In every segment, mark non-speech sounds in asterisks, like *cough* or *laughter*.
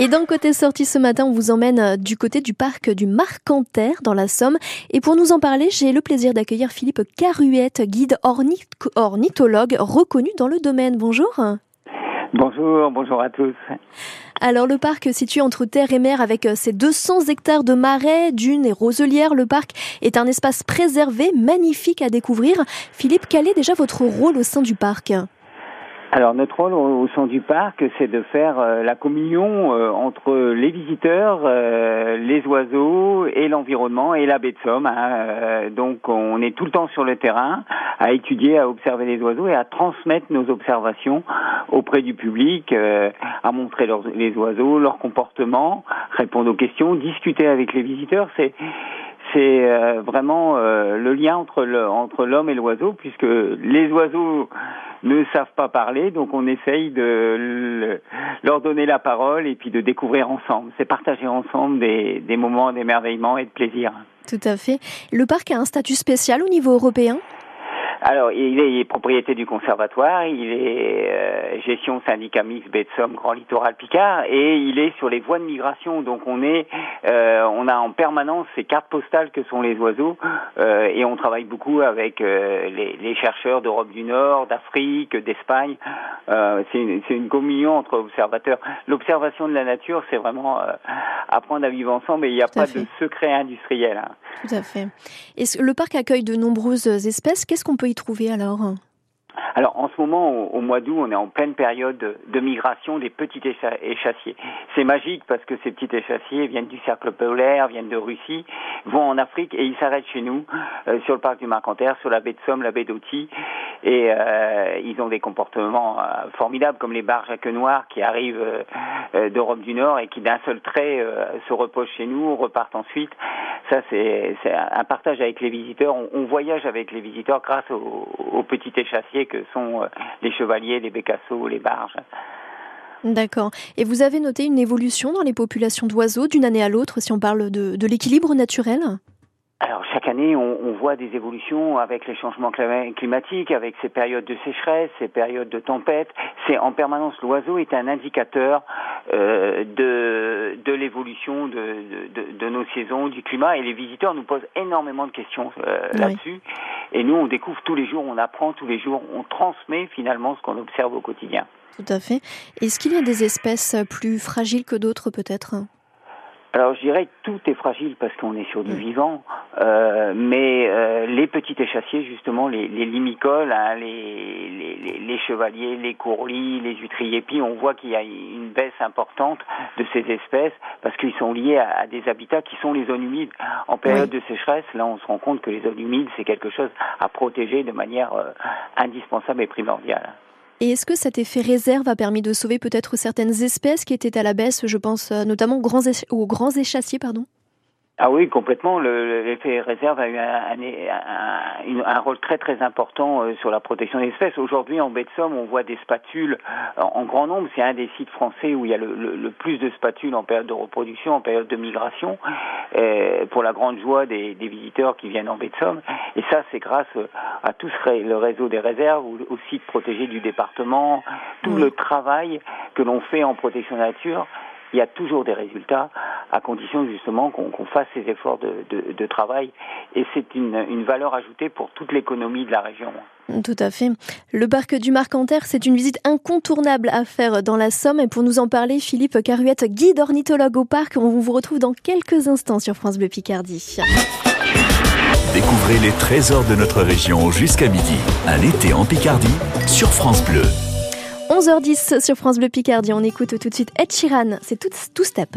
Et dans Côté Sortie ce matin, on vous emmène euh, du côté du parc du Marcanterre dans la Somme. Et pour nous en parler, j'ai le plaisir d'accueillir Philippe Caruette, guide ornithologue reconnu dans le domaine. Bonjour. Bonjour, bonjour à tous. Alors le parc situé entre terre et mer avec euh, ses 200 hectares de marais, dunes et roselières, le parc est un espace préservé, magnifique à découvrir. Philippe, quel est déjà votre rôle au sein du parc? Alors notre rôle au, sein du parc, c'est de faire euh, la communion euh, entre les visiteurs, euh, les oiseaux et l'environnement et la baie de Somme. Hein. donc on est tout le temps sur le terrain à étudier, à observer les oiseaux et à transmettre nos observations auprès du public, à montrer les oiseaux, leur comportement, répondre aux questions, discuter avec les visiteurs. C'est c'est vraiment le lien entre entre l'homme et l'oiseau, puisque les oiseaux ne savent pas parler, donc on essaye de leur donner la parole et puis de découvrir ensemble. C'est partager ensemble des, des moments d'émerveillement et de plaisir. Tout à fait. Le parc a un statut spécial au niveau européen? Alors, il est, propriété du conservatoire, il est euh, gestion syndicat mixte baie de Somme, Grand Littoral Picard, et il est sur les voies de migration. Donc, on est, euh, on a en permanence ces cartes postales que sont les oiseaux, euh, et on travaille beaucoup avec les, les, chercheurs d'Europe du Nord, d'Afrique, d'Espagne. c'est une, une, communion entre observateurs. L'observation de la nature, c'est vraiment apprendre à vivre ensemble, et il n'y a pas de secret industriel. Hein. Tout à fait. Et le parc accueille de nombreuses espèces. Qu'est-ce qu'on peut trouver alors alors en ce moment, au, mois d'août, on est en pleine période de, migration des petits échassiers. C'est magique parce que ces petits échassiers viennent du cercle polaire, viennent de Russie, vont en Afrique et ils s'arrêtent chez nous, euh, sur le parc du Marcanterre, sur la baie de Somme, la baie d'Auty. Et euh, ils ont des comportements euh, formidables comme les barges à queue noire qui arrivent d'Europe du Nord et qui d'un seul trait se reposent chez nous, repartent ensuite. Ça, c'est un partage avec les visiteurs. On, voyage avec les visiteurs grâce aux, petits échassiers que sont euh, les chevaliers, les bécassos, les barges. D'accord. Et vous avez noté une évolution dans les populations d'oiseaux d'une année à l'autre si on parle de l'équilibre naturel? Alors chaque année, on, voit des évolutions avec les changements climatiques, avec ces périodes de sécheresse, ces périodes de tempête. C'est en permanence l'oiseau est un indicateur euh, de, de l'évolution de, de, de, nos saisons, du climat. Et les visiteurs nous posent énormément de questions euh, là-dessus. Et nous, on découvre tous les jours, on apprend tous les jours, on transmet finalement ce qu'on observe au quotidien. Tout à fait. Est-ce qu'il y a des espèces plus fragiles que d'autres peut-être? Alors je dirais que tout est fragile parce qu'on est sur du vivant, euh, mais euh, les petits échassiers justement, les, les limicoles, hein, les, les, les, chevaliers, les courlis, les huîtriers puis on voit qu'il y a une baisse importante de ces espèces parce qu'ils sont liés à, des habitats qui sont les zones humides. En période de sécheresse, là on se rend compte que les zones humides c'est quelque chose à protéger de manière euh, indispensable et primordiale. Et est-ce que cet effet réserve a permis de sauver peut-être certaines espèces qui étaient à la baisse Je pense notamment aux grands, aux grands échassiers, pardon? Ah oui, complètement. L'effet réserve a eu un, un, rôle très très important euh, sur la protection des espèces. Aujourd'hui, en baie de Somme, on voit des spatules en, grand nombre. C'est un des sites français où il y a le, plus de spatules en période de reproduction, en période de migration, euh, pour la grande joie des, visiteurs qui viennent en baie de Somme. Et ça, c'est grâce à tout le réseau des réserves, aux sites protégés du département, tout le travail que l'on fait en protection nature il y a toujours des résultats à condition justement qu'on fasse ces efforts de, travail et c'est une, valeur ajoutée pour toute l'économie de la région. Tout à fait. Le parc du Marcanterre, c'est une visite incontournable à faire dans la Somme. Et pour nous en parler, Philippe Caruette, guide ornithologue au parc, on vous retrouve dans quelques instants sur France Bleu Picardie. Découvrez les trésors de notre région jusqu'à midi. Un été en Picardie sur France Bleu. 11h10 sur France Bleu Picardie. On écoute tout de suite Ed Sheeran. C'est tout, tout step.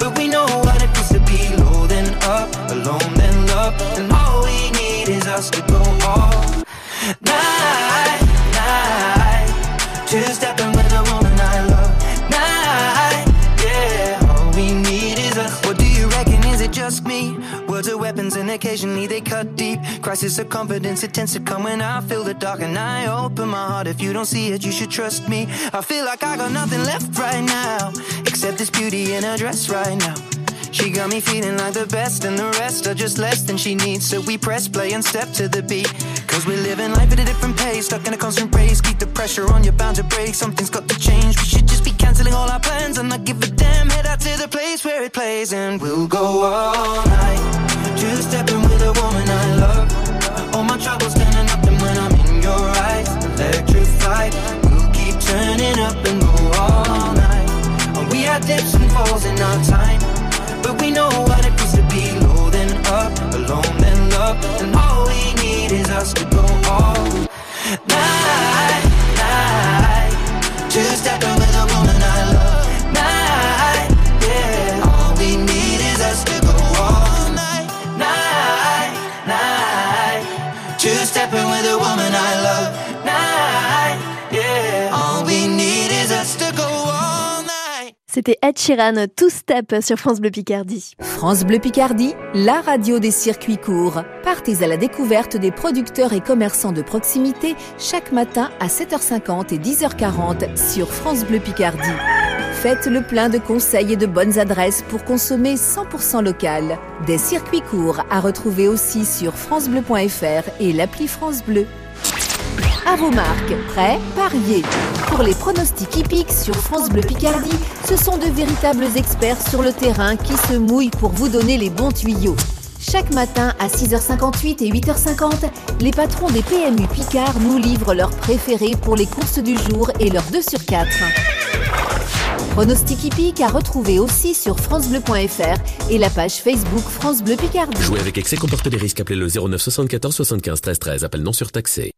but we know what it feels to be low then up, alone then love, and all we need is us to go all night, night. Two occasionally they cut deep. Crisis of confidence, it tends to come when I feel the dark and I open my heart. If you don't see it, you should trust me. I feel like I got nothing left right now, except this beauty in her dress right now. She got me feeling like the best, and the rest are just less than she needs. So we press play and step to the beat. Cause we're living life at a different pace, stuck in a constant race. Keep the pressure on, you're bound to break. Something's got to change. We should just be canceling all our plans and not give a damn. Head out to the place where it plays, and we'll go all night. Two stepping with a woman I love. All my troubles standing up, and when I'm in your eyes, electrified. We'll keep turning up and go all night. We had dips and falls in our time. C'était Ed Sheeran, Two Step sur France Bleu Picardie. France Bleu Picardie, la radio des circuits courts. Partez à la découverte des producteurs et commerçants de proximité chaque matin à 7h50 et 10h40 sur France Bleu Picardie. Faites le plein de conseils et de bonnes adresses pour consommer 100% local. Des circuits courts à retrouver aussi sur francebleu.fr et l'appli France Bleu. À vos marques, prêts, pariez. Pour les pronostics hippiques sur France Bleu Picardie, ce sont de véritables experts sur le terrain qui se mouillent pour vous donner les bons tuyaux. Chaque matin à 6h58 et 8h50, les patrons des PMU Picard nous livrent leurs préférés pour les courses du jour et leurs 2 sur 4. Pronostic hippique à retrouver aussi sur francebleu.fr et la page Facebook France Bleu Picardie. Jouer avec excès comporte des risques. Appelez le 09 74 75 13 13. Appel non surtaxé.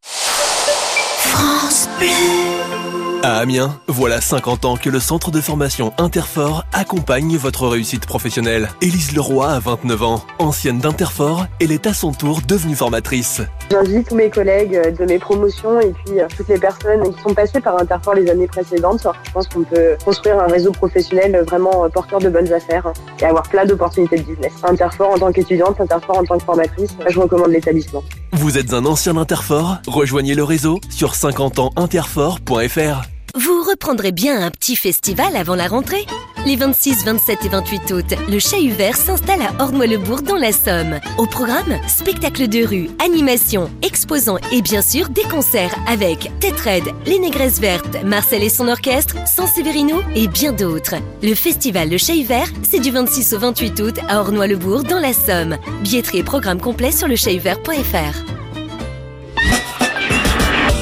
À Amiens, voilà 50 ans que le centre de formation Interfort accompagne votre réussite professionnelle. Élise Leroy a 29 ans, ancienne d'Interfort, elle est à son tour devenue formatrice. J'invite tous mes collègues euh, de mes promotions et puis euh, toutes les personnes qui sont passées par Interfort les années précédentes. Je pense qu'on peut construire un réseau professionnel vraiment euh, porteur de bonnes affaires hein, et avoir plein d'opportunités de business. Interfort en tant qu'étudiante, Interfort en tant que formatrice, je recommande l'établissement. Vous êtes un ancien d'Interfort? Rejoignez le réseau sur 50ansinterfort.fr. Vous reprendrez bien un petit festival avant la rentrée? Les 26, 27 et 28 août, le Chat Vert s'installe à Ornois-le-Bourg dans la Somme. Au programme, spectacle de rue, animation, exposants et bien sûr des concerts avec Tête Red, Les Négresses Vertes, Marcel et son orchestre, San Severino et bien d'autres. Le festival Le Chat Vert, c'est du 26 au 28 août à Ornois-le-Bourg dans la Somme. Billetterie et programme complet sur lechatvert.fr.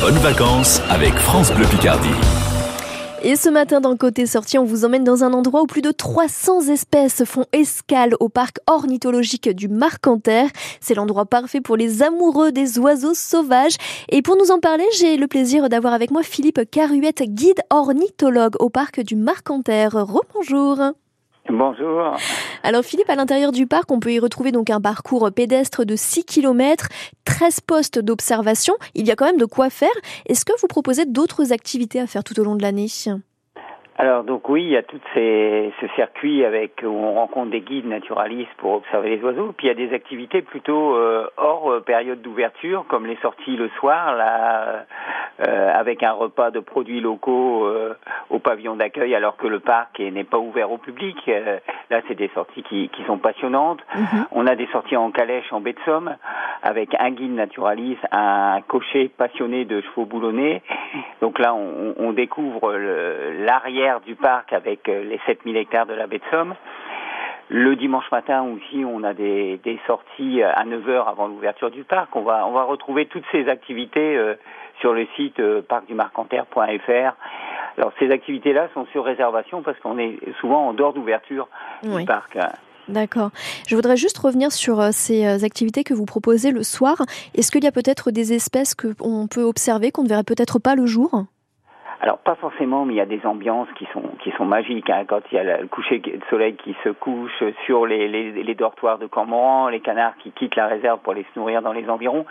Bonnes vacances avec France Bleu Picardie. Et ce matin, dans Côté Sortie, on vous emmène dans un endroit où plus de 300 espèces font escale au parc ornithologique du Marcanterre. C'est l'endroit parfait pour les amoureux des oiseaux sauvages. Et pour nous en parler, j'ai le plaisir d'avoir avec moi Philippe Caruette, guide ornithologue au parc du Marcanterre. Rebonjour. Bonjour. Alors Philippe, à l'intérieur du parc, on peut y retrouver donc un parcours pédestre de 6 km, 13 postes d'observation. Il y a quand même de quoi faire. Est-ce que vous proposez d'autres activités à faire tout au long de l'année? Alors donc oui, il y a tout ces, ce circuit avec où on rencontre des guides naturalistes pour observer les oiseaux. Puis il y a des activités plutôt euh, hors euh, période d'ouverture, comme les sorties le soir, là, euh, avec un repas de produits locaux au pavillon d'accueil, alors que le parc n'est pas ouvert au public. Là, c'est des sorties qui, qui sont passionnantes. On a des sorties en calèche en baie de Somme, avec un guide naturaliste, un cocher passionné de chevaux boulonnais. Donc là, on, on découvre l'arrière du parc avec les 7000 hectares de la baie de Somme. Le dimanche matin aussi, on a des, des sorties à 9h avant l'ouverture du parc. On va, on va retrouver toutes ces activités euh, sur le site euh, parcdumarcanterre.fr. Alors ces activités-là sont sur réservation parce qu'on est souvent en dehors d'ouverture du parc. D'accord. Je voudrais juste revenir sur euh, ces euh, activités que vous proposez le soir. Est-ce qu'il y a peut-être des espèces qu'on peut observer qu'on ne verrait peut-être pas le jour? Alors pas forcément, mais il y a des ambiances qui sont qui sont magiques. Hein. Quand il y a le coucher de soleil qui se couche sur les, les, les dortoirs de Cormoran, les canards qui quittent la réserve pour aller se nourrir dans les environs,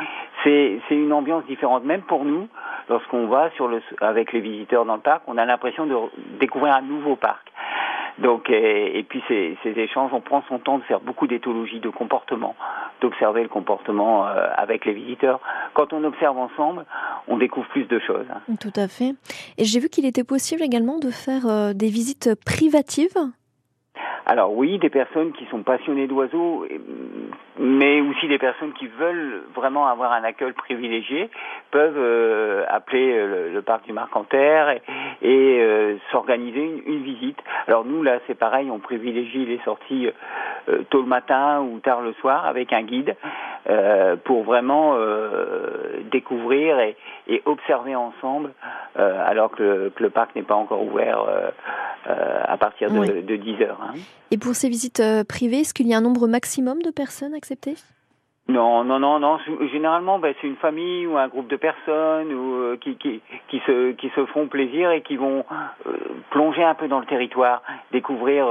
c'est c'est une ambiance différente. Même pour nous, lorsqu'on va sur le avec les visiteurs dans le parc, on a l'impression de découvrir un nouveau parc. Donc, et, puis ces, ces, échanges, on prend son temps de faire beaucoup d'éthologie de comportement, d'observer le comportement euh, avec les visiteurs. Quand on observe ensemble, on découvre plus de choses. Tout à fait. Et j'ai vu qu'il était possible également de faire euh, des visites privatives alors oui, des personnes qui sont passionnées d'oiseaux, mais aussi des personnes qui veulent vraiment avoir un accueil privilégié peuvent euh, appeler euh, le, parc du Marcanterre et, et euh, s'organiser une, visite. Alors nous là, c'est pareil, on privilégie les sorties tôt le matin ou tard le soir avec un guide pour vraiment découvrir et, et, observer ensemble, alors que, que, le parc n'est pas encore ouvert à partir de, de 10 heures. Hein. Et pour ces visites euh, privées, est-ce qu'il y a un nombre maximum de personnes acceptées? Non, non, non, non. Généralement, ben, c'est une famille ou un groupe de personnes euh, qui, se, qui se font plaisir et qui vont euh, plonger un peu dans le territoire, découvrir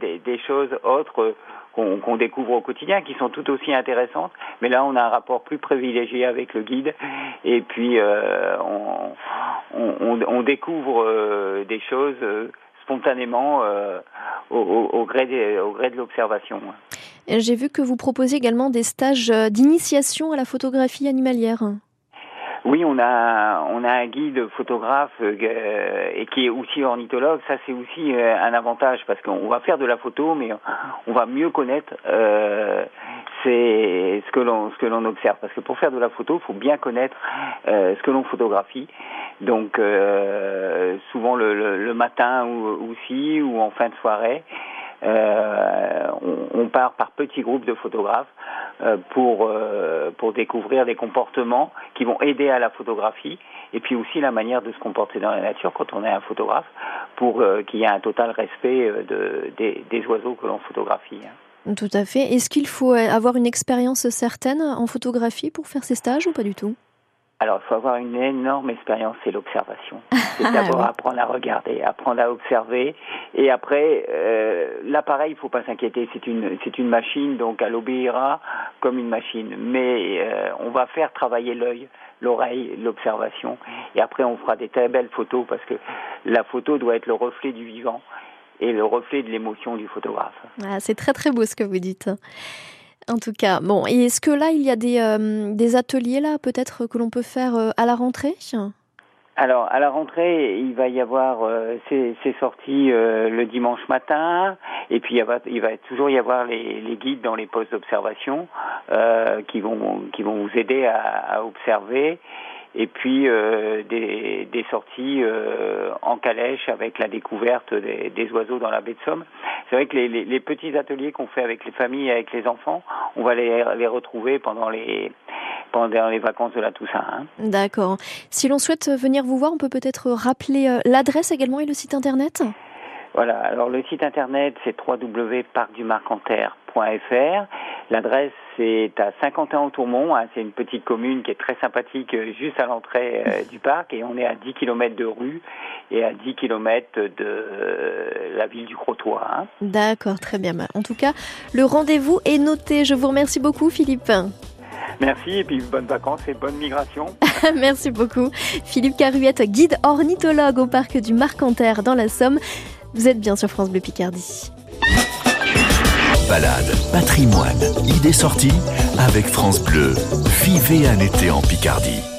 des, choses autres qu'on découvre au quotidien, qui sont tout aussi intéressantes. Mais là, on a un rapport plus privilégié avec le guide et puis on, on, découvre des choses spontanément euh, au, gré au gré de l'observation. J'ai vu que vous proposez également des stages euh, d'initiation à la photographie animalière. Oui, on a on a un guide photographe euh, et qui est aussi ornithologue. Ça, c'est aussi un avantage parce qu'on va faire de la photo, mais on va mieux connaître c'est ce que l'on ce que l'on observe. Parce que pour faire de la photo, il faut bien connaître ce que l'on photographie. Donc euh, souvent le, matin aussi ou en fin de soirée, euh, on, part par petits groupes de photographes euh, pour pour découvrir des comportements qui vont aider à la photographie et puis aussi la manière de se comporter dans la nature quand on est un photographe pour qu'il y ait un total respect de, des, des oiseaux que l'on photographie. Hein. Tout à fait. Est-ce qu'il faut avoir une expérience certaine en photographie pour faire ces stages ou pas du tout? Alors, il faut avoir une énorme expérience, c'est l'observation. *laughs* C'est ah d'abord apprendre à regarder, apprendre à observer, et après, euh, l'appareil, il faut pas s'inquiéter, c'est une c'est une machine, donc elle obéira comme une machine. Mais euh, on va faire travailler l'œil, l'oreille, l'observation, et après on fera des très belles photos parce que la photo doit être le reflet du vivant et le reflet de l'émotion du photographe. Ah, c'est très très beau ce que vous dites en tout cas. Bon, et est-ce que là, il y a des, euh, des ateliers là, peut-être que l'on peut faire euh, à la rentrée? Alors, à la rentrée, il va y avoir euh, ces, sorties le dimanche matin, et puis il va, toujours y avoir les, guides dans les postes d'observation qui vont qui vont vous aider à, observer et puis des, sorties en calèche avec la découverte des, oiseaux dans la baie de Somme. C'est vrai que les, les, les petits ateliers qu'on fait avec les familles et avec les enfants, on va les, les retrouver pendant les pendant les vacances de la Toussaint. Hein. D'accord. Si l'on souhaite venir vous voir, on peut peut-être rappeler euh, l'adresse également et le site internet? Voilà, alors le site internet c'est www.parcdumarcanterre.fr. L'adresse c'est à Saint-Quentin-en-Tourmont, hein, c'est une petite commune qui est très sympathique euh, juste à l'entrée euh, du parc et on est à 10 km de rue et à 10 km de euh, la ville du Crotoy. Hein. D'accord, très bien. En tout cas, le rendez-vous est noté. Je vous remercie beaucoup Philippe. Merci et puis bonnes vacances et bonne migration. *laughs* Merci beaucoup. Philippe Caruette, guide ornithologue au parc du Marcanterre dans la Somme. Vous êtes bien sur France Bleu Picardie. Balade, patrimoine, idées sorties avec France Bleu. Vivez un été en Picardie.